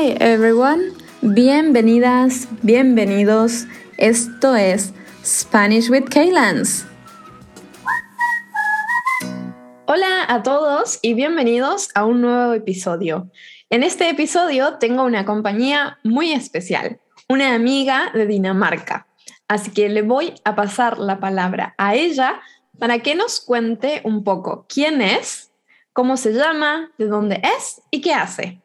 Hi everyone, bienvenidas, bienvenidos. Esto es Spanish with Kaylans. Hola a todos y bienvenidos a un nuevo episodio. En este episodio tengo una compañía muy especial, una amiga de Dinamarca. Así que le voy a pasar la palabra a ella para que nos cuente un poco quién es, cómo se llama, de dónde es y qué hace.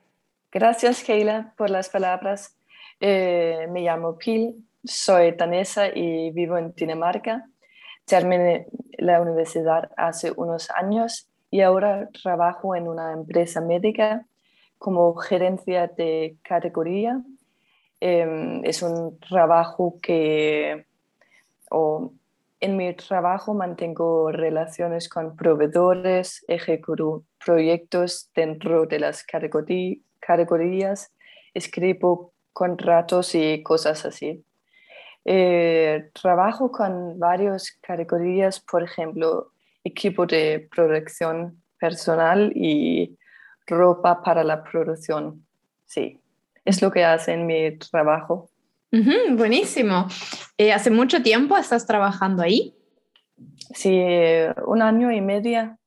Gracias, Keila, por las palabras. Eh, me llamo Pil, soy danesa y vivo en Dinamarca. Terminé la universidad hace unos años y ahora trabajo en una empresa médica como gerencia de categoría. Em, es un trabajo que, o en mi trabajo mantengo relaciones con proveedores, ejecuto proyectos dentro de las categorías categorías, escribo contratos y cosas así. Eh, trabajo con varias categorías, por ejemplo, equipo de producción personal y ropa para la producción. Sí, es lo que hace en mi trabajo. buenísimo. Eh, ¿Hace mucho tiempo estás trabajando ahí? Sí, un año y medio.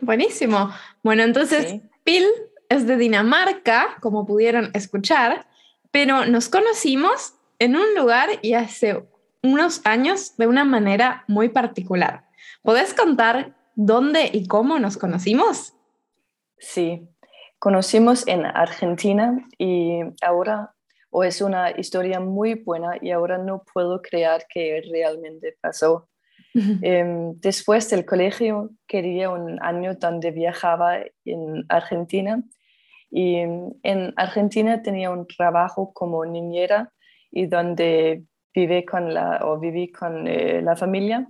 buenísimo. Bueno, entonces, Pil es de Dinamarca, como pudieron escuchar, pero nos conocimos en un lugar y hace unos años de una manera muy particular. ¿Podés contar dónde y cómo nos conocimos? Sí, conocimos en Argentina y ahora o es una historia muy buena y ahora no puedo creer que realmente pasó. Em, después del colegio quería un año donde viajaba en Argentina y en Argentina tenía un trabajo como niñera y donde viví con la, o viví con eh, la familia.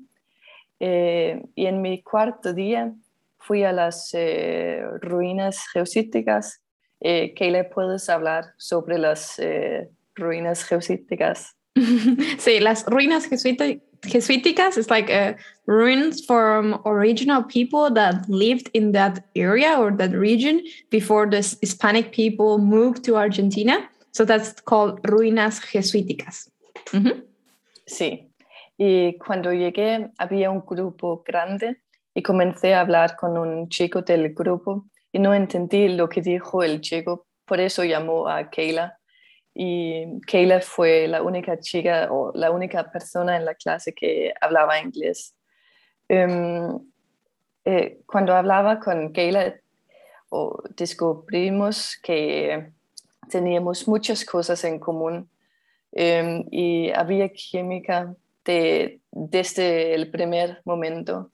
Eh, y en mi cuarto día fui a las eh, ruinas geosíticas. ¿Qué le puedes hablar sobre las ruinas geosíticas? sí, las ruinas jesuíticas Jesuiticas is like a ruins from original people that lived in that area or that region before the Hispanic people moved to Argentina. So that's called ruinas jesuíticas. Sí. Y cuando llegué había un grupo grande y comencé a hablar con un chico del grupo y no entendí lo que dijo el chico, por eso llamó a Keila y Kayla fue la única chica o la única persona en la clase que hablaba inglés. Em, eh, cuando hablaba con Kayla, descubrimos que teníamos muchas cosas en común em, y había química desde el primer momento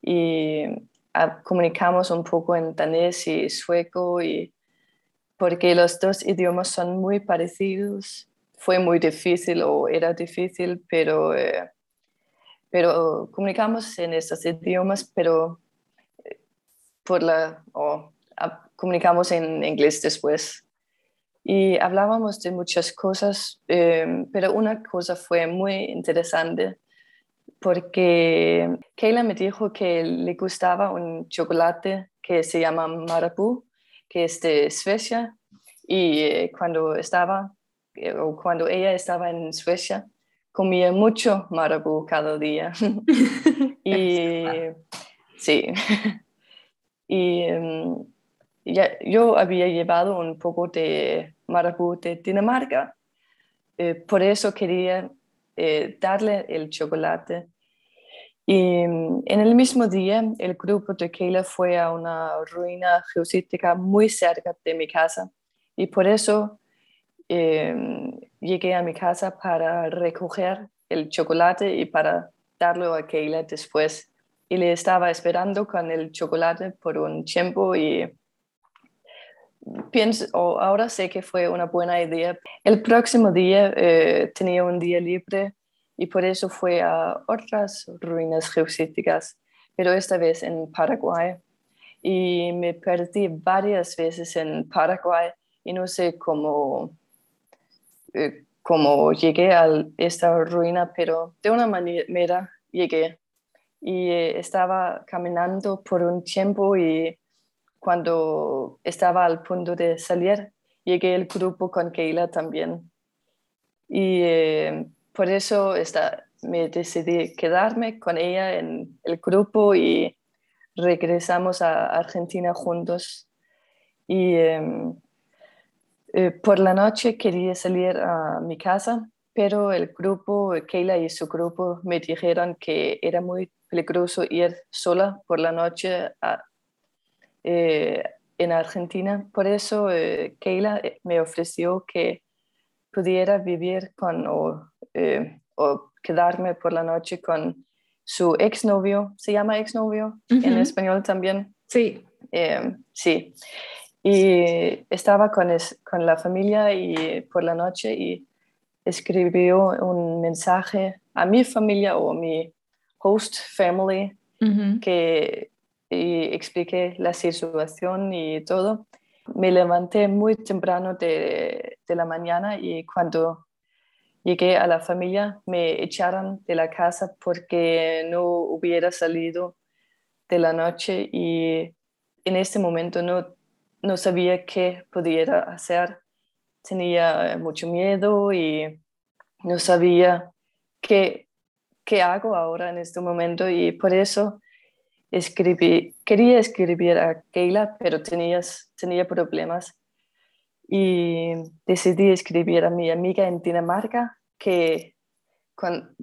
y ah, comunicamos un poco en danés y sueco y porque los dos idiomas son muy parecidos. Fue muy difícil o era difícil, pero, eh, pero comunicamos en estos idiomas, pero eh, por la, comunicamos en inglés después. Y hablábamos de muchas cosas, em, pero una cosa fue muy interesante porque Kayla me dijo que le gustaba un chocolate que se llama Marabou que es de Suecia, y eh, cuando estaba, eh, o cuando ella estaba en Suecia, comía mucho marabú cada día. y sí, y ya, yo había llevado un poco de marabú de Dinamarca, eh, por eso quería darle el chocolate y mm, en el mismo día, el grupo de Keila fue a una ruina geosítica muy cerca de mi casa y por eso em, llegué a mi casa para recoger el chocolate y para darlo a Keila después. Y le estaba esperando con el chocolate por un tiempo y pienso, ahora sé que fue una buena idea. El próximo día eh, tenía un día libre y por eso fue a otras ruinas geosíticas, pero esta vez en Paraguay. Y me perdí varias veces en Paraguay y no sé cómo, eh, cómo llegué a esta ruina, pero de una manera llegué. Y eh, estaba caminando por un tiempo y cuando estaba al punto de salir, llegué al grupo con Keila también. Y eh, por eso me decidí quedarme con ella en el grupo y regresamos a Argentina juntos. Y em, eh, por la noche quería salir a mi casa, pero el grupo, Keila y su grupo, me dijeron que era muy peligroso ir sola por la noche eh, en Argentina. Por eso eh, Keila me ofreció que pudiera vivir con o, quedarme por la noche con su exnovio. ¿Se llama exnovio en español también? Sí. sí. Y estaba con, con la familia y por la noche y escribió un mensaje a mi familia o a mi host family que y expliqué la situación y todo. Me levanté muy temprano de, de, la mañana y cuando llegué a la familia me echaron de la casa porque no hubiera salido de la noche y en este momento no no sabía qué pudiera hacer. Tenía eh, mucho miedo y no sabía qué, qué hago ahora en este momento y por eso escribí, quería escribir a Keila, pero tenía, tenía problemas y decidí escribir a mi amiga en Dinamarca que, con,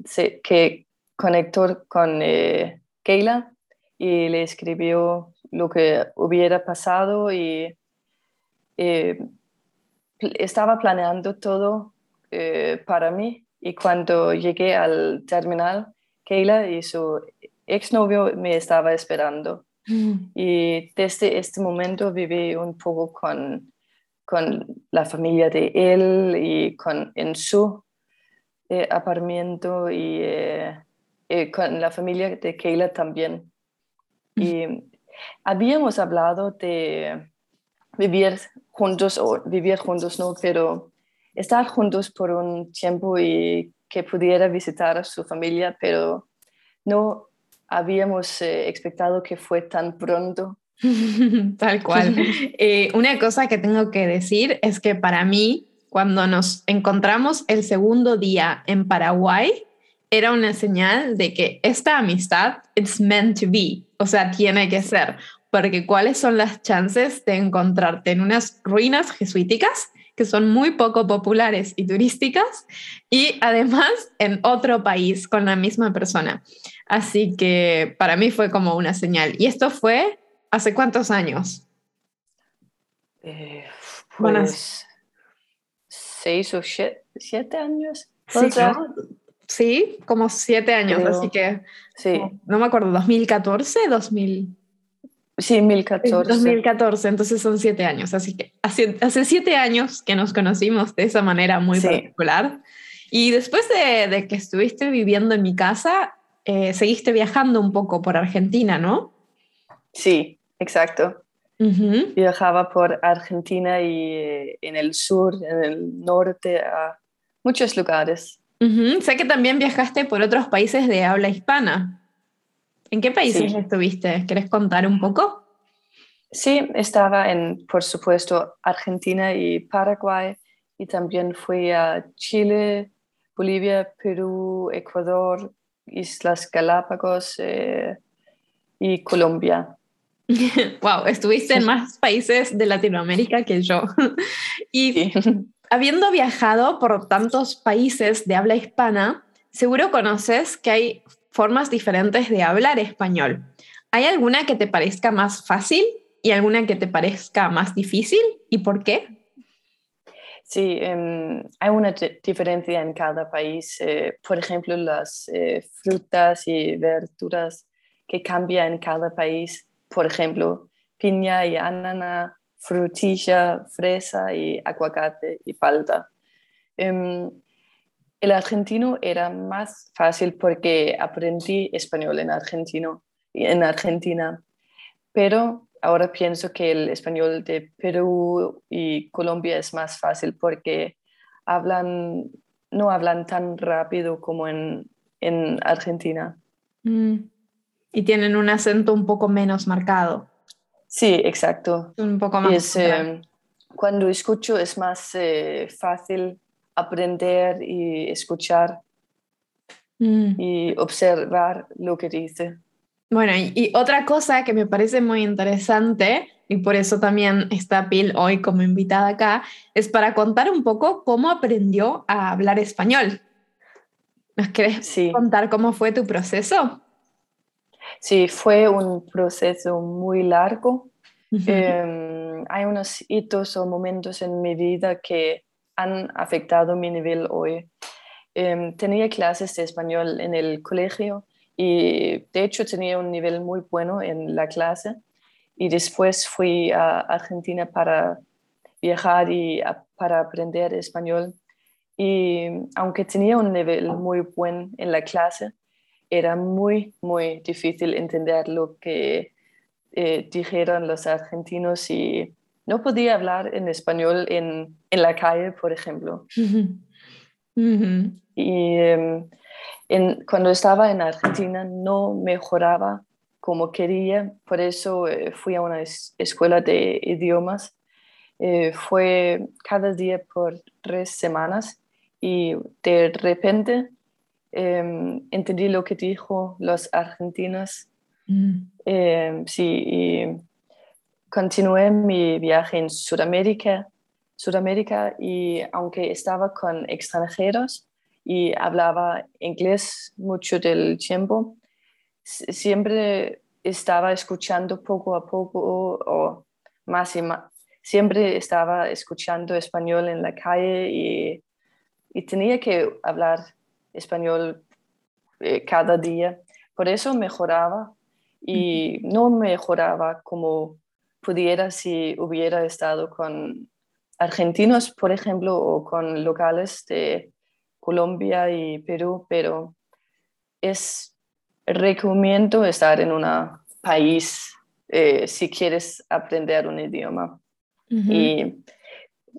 que conectó con eh, Keila y le escribió lo que hubiera pasado y eh, estaba planeando todo eh, para mí y cuando llegué al terminal, Keila y su exnovio me estaba esperando. Mm. Y desde este momento viví un poco con, con la familia de él y con, en su eh, apartamento y con la familia de Keila también. Y Habíamos hablado de vivir juntos, o vivir juntos no, pero estar juntos por un tiempo y que pudiera visitar a su familia, pero no habíamos eh, expectado que fue tan pronto. Tal cual. Eh, una cosa que tengo que decir es que para mí, cuando nos encontramos el segundo día en Paraguay, era una señal de que esta amistad, it's meant to be, o sea, tiene que ser, porque cuáles son las chances de encontrarte en unas ruinas jesuíticas que son muy poco populares y turísticas y además en otro país con la misma persona. Así que para mí fue como una señal. ¿Y esto fue hace cuántos años? Eh, pues, seis o siete, años. Sí, Sí, como siete años, así que sí. No, me acuerdo, 2014, 2000. Sí, 2014. 2014, entonces son siete años, así que hace, hace siete años que nos conocimos de esa manera muy particular. Y después de, que estuviste viviendo en mi casa, eh, seguiste viajando un poco por Argentina, ¿no? Sí, exacto. Viajaba por Argentina y eh, en el sur, en el norte, a muchos lugares. Sé que también viajaste por otros países de habla hispana. ¿En qué países estuviste? ¿Quieres contar un poco? Sí, estaba en, por supuesto, Argentina y Paraguay, y también fui a Chile, Bolivia, Perú, Ecuador, Islas Galápagos eh, y Colombia. wow, estuviste en más países de Latinoamérica que yo. y habiendo viajado por tantos países de habla hispana, seguro conoces que hay formas diferentes de hablar español. ¿Hay alguna que te parezca más fácil y alguna que te parezca más difícil? ¿Y por qué? Sí, em, hay una diferencia en cada país. Eh, por ejemplo, las eh, frutas y verduras que cambian en cada país. Por ejemplo, piña y ananá frutilla, fresa y aguacate y palta. Em, el argentino era más fácil porque aprendí español en, argentino, en Argentina, pero ahora pienso que el español de Perú y Colombia es más fácil porque hablan, no hablan tan rápido como en, Argentina. Mm. Y tienen un acento un poco menos marcado. Sí, exacto. Un poco más. Eh, cuando escucho es más eh, fácil aprender y escuchar mm. y observar lo que dice. Bueno, y, otra cosa que me parece muy interesante, y por eso también está Pil hoy como invitada acá, es para contar un poco cómo aprendió a hablar español. ¿Nos querés contar cómo fue tu proceso? Sí, fue un proceso muy largo. Em, hay unos hitos o momentos en mi vida que han afectado mi nivel hoy. Em, tenía clases de español en el colegio y de hecho tenía un nivel muy bueno en la clase y después fui a Argentina para viajar y para aprender español y aunque tenía un nivel muy bueno en la clase, era muy, muy difícil entender lo que eh, dijeron los argentinos y no podía hablar en español en, en la calle, por ejemplo. Y em, en, cuando estaba en Argentina no mejoraba como quería, por eso eh, fui a una escuela de idiomas. Eh, fue cada día por tres semanas y de repente em, entendí lo que dijo los argentinos. Mm. Em, sí, y continué mi viaje en Sudamérica, Sudamérica y aunque estaba con extranjeros y hablaba inglés mucho del tiempo, siempre estaba escuchando poco a poco o más y más. Siempre estaba escuchando español en la calle y y tenía que hablar español eh, cada día. Por eso mejoraba y no mejoraba como pudiera si hubiera estado con argentinos, por ejemplo, o con locales de Colombia y Perú, pero es recomiendo estar en un país eh, si quieres aprender un idioma. Y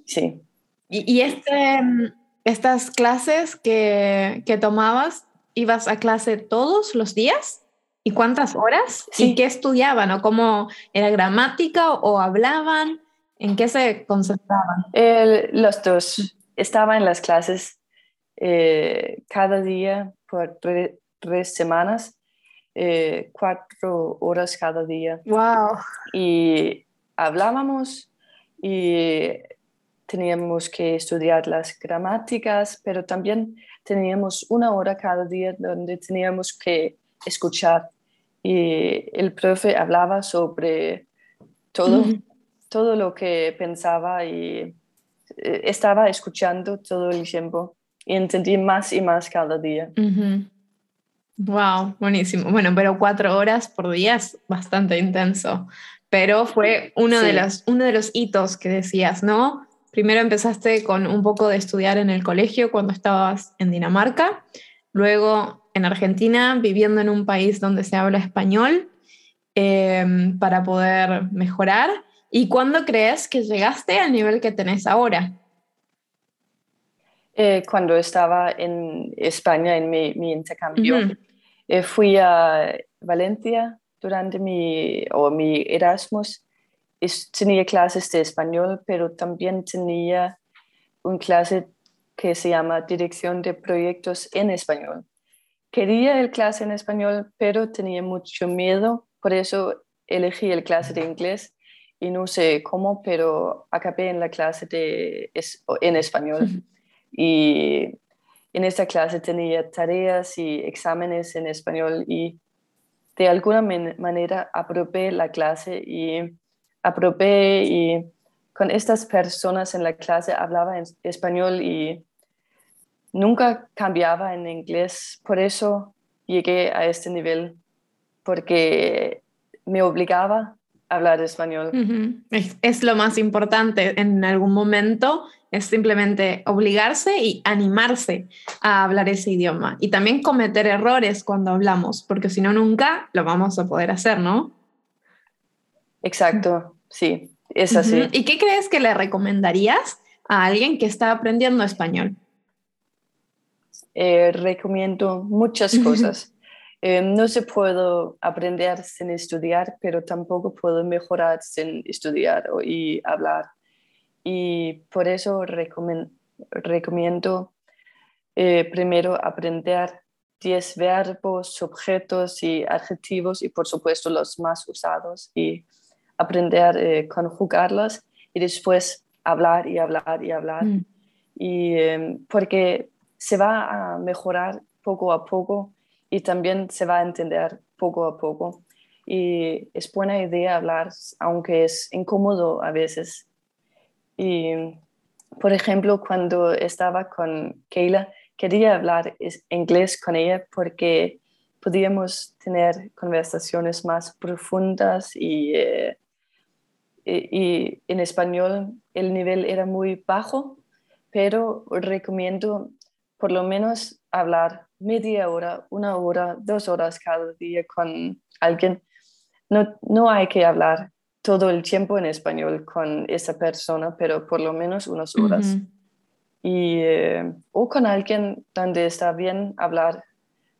sí. Y, y este, estas clases que, que, tomabas, ¿ibas a clase todos los días? ¿Y cuántas horas? ¿Y qué estudiaban? ¿O cómo era gramática o hablaban? ¿En qué se concentraban? los dos. Estaba en las clases eh, cada día por tres semanas, eh, cuatro horas cada día. ¡Wow! Y hablábamos y teníamos que estudiar las gramáticas, pero también teníamos una hora cada día donde teníamos que escuchar y el profe hablaba sobre todo, todo lo que pensaba y eh, estaba escuchando todo el tiempo y entendí más y más cada día. Wow, buenísimo. Bueno, pero cuatro horas por día es bastante intenso, pero fue uno, de los, uno de los hitos que decías, ¿no? Primero empezaste con un poco de estudiar en el colegio cuando estabas en Dinamarca, luego en Argentina, viviendo en un país donde se habla español em, para poder mejorar. ¿Y cuándo crees que llegaste al nivel que tenés ahora? Eh, cuando estaba en España en mi, intercambio. Eh, fui a Valencia durante mi, o mi Erasmus tenía clases de español, pero también tenía una clase que se llama Dirección de Proyectos en Español. Quería el clase en español, pero tenía mucho miedo, por eso elegí el clase de inglés y no sé cómo, pero acabé en la clase de, en español. Y en esta clase tenía tareas y exámenes en español y de alguna manera aprobé la clase y aprobé y con estas personas en la clase hablaba en español y nunca cambiaba en inglés. Por eso llegué a este nivel, porque me obligaba a hablar español. es, lo más importante en algún momento, es simplemente obligarse y animarse a hablar ese idioma. Y también cometer errores cuando hablamos, porque si no, nunca lo vamos a poder hacer, ¿no? Exacto sí, es así. ¿Y qué crees que le recomendarías a alguien que está aprendiendo español? Eh, recomiendo muchas cosas. Eh, no se puede aprender sin estudiar, pero tampoco puedo mejorar sin estudiar y hablar. y por eso recomiendo eh, primero aprender 10 verbos, objetos y adjetivos y por supuesto los más usados y aprender a eh, conjugarlos y después hablar y hablar y hablar. Mm. Y em, porque se va a mejorar poco a poco y también se va a entender poco a poco. Y es buena idea hablar, aunque es incómodo a veces. Y, por ejemplo, cuando estaba con Keila, quería hablar inglés con ella porque podíamos tener conversaciones más profundas y, eh, y, en español el nivel era muy bajo, pero recomiendo por lo menos hablar media hora, una hora, dos horas cada día con alguien. No, no hay que hablar todo el tiempo en español con esa persona, pero por lo menos unas horas. Y, eh, o con alguien donde está bien hablar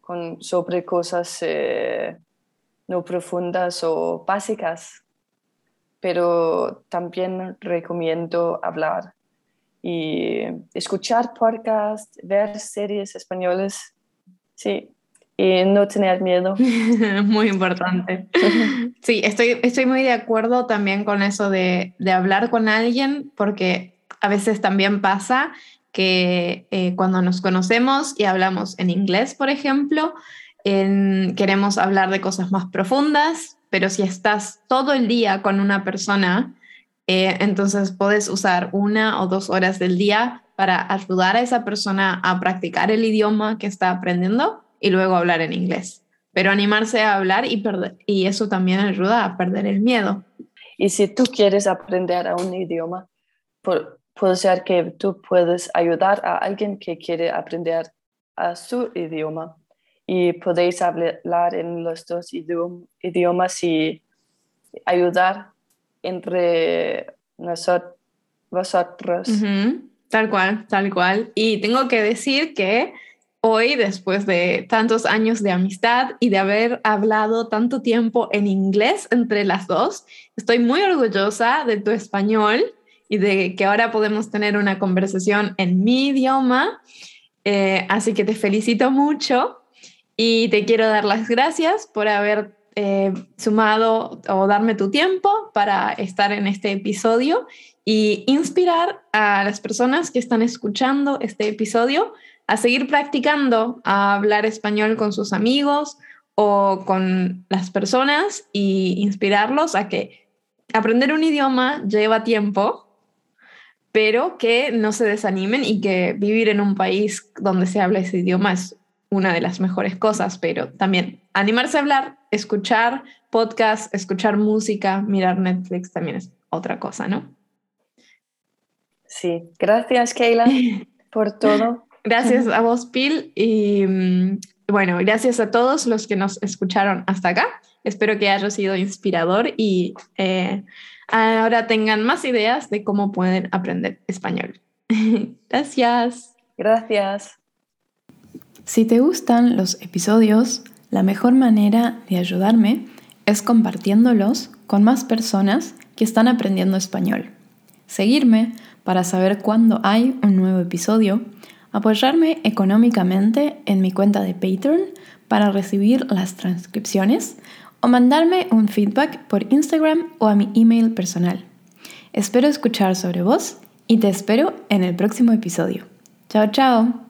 con, sobre cosas eh, no profundas o básicas, pero también recomiendo hablar y escuchar podcasts, ver series españoles, sí, y no tener miedo. muy importante. Sí, estoy, estoy muy de acuerdo también con eso de, de hablar con alguien, porque a veces también pasa que eh, cuando nos conocemos y hablamos en inglés, por ejemplo, queremos hablar de cosas más profundas, pero si estás todo el día con una persona, eh, entonces puedes usar una o dos horas del día para ayudar a esa persona a practicar el idioma que está aprendiendo y luego hablar en inglés. Pero animarse a hablar y, eso también ayuda a perder el miedo. Y si tú quieres aprender a un idioma, puede ser que tú puedes ayudar a alguien que quiere aprender a su idioma y podéis hablar en los dos idiomas y ayudar entre nosotros, vosotros. Tal cual, tal cual. Y tengo que decir que hoy, después de tantos años de amistad y de haber hablado tanto tiempo en inglés entre las dos, estoy muy orgullosa de tu español y de que ahora podemos tener una conversación en mi idioma. Eh, así que te felicito mucho y te quiero dar las gracias por haber eh, sumado o darme tu tiempo para estar en este episodio y inspirar a las personas que están escuchando este episodio a seguir practicando a hablar español con sus amigos o con las personas y inspirarlos a que aprender un idioma lleva tiempo, pero que no se desanimen y que vivir en un país donde se habla ese idioma es una de las mejores cosas, pero también animarse a hablar, escuchar podcast, escuchar música, mirar Netflix también es otra cosa, ¿no? Sí, gracias Keila por todo. Gracias a vos, Pil, y mm, bueno, gracias a todos los que nos escucharon hasta acá. Espero que haya sido inspirador y eh, ahora tengan más ideas de cómo pueden aprender español. Gracias. Gracias. Si te gustan los episodios, la mejor manera de ayudarme es compartiéndolos con más personas que están aprendiendo español. Seguirme para saber cuándo hay un nuevo episodio, apoyarme económicamente en mi cuenta de Patreon para recibir las transcripciones o mandarme un feedback por Instagram o a mi email personal. Espero escuchar sobre vos y te espero en el próximo episodio. Chao, chao.